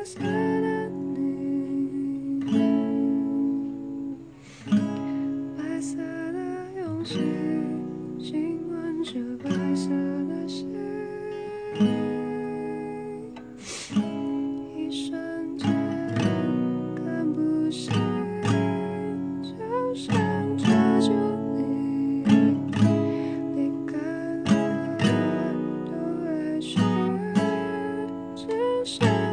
白色的你，白色的勇气，亲吻着白色的心，一瞬间看不清，就像抓住你，离开了都爱去，只是。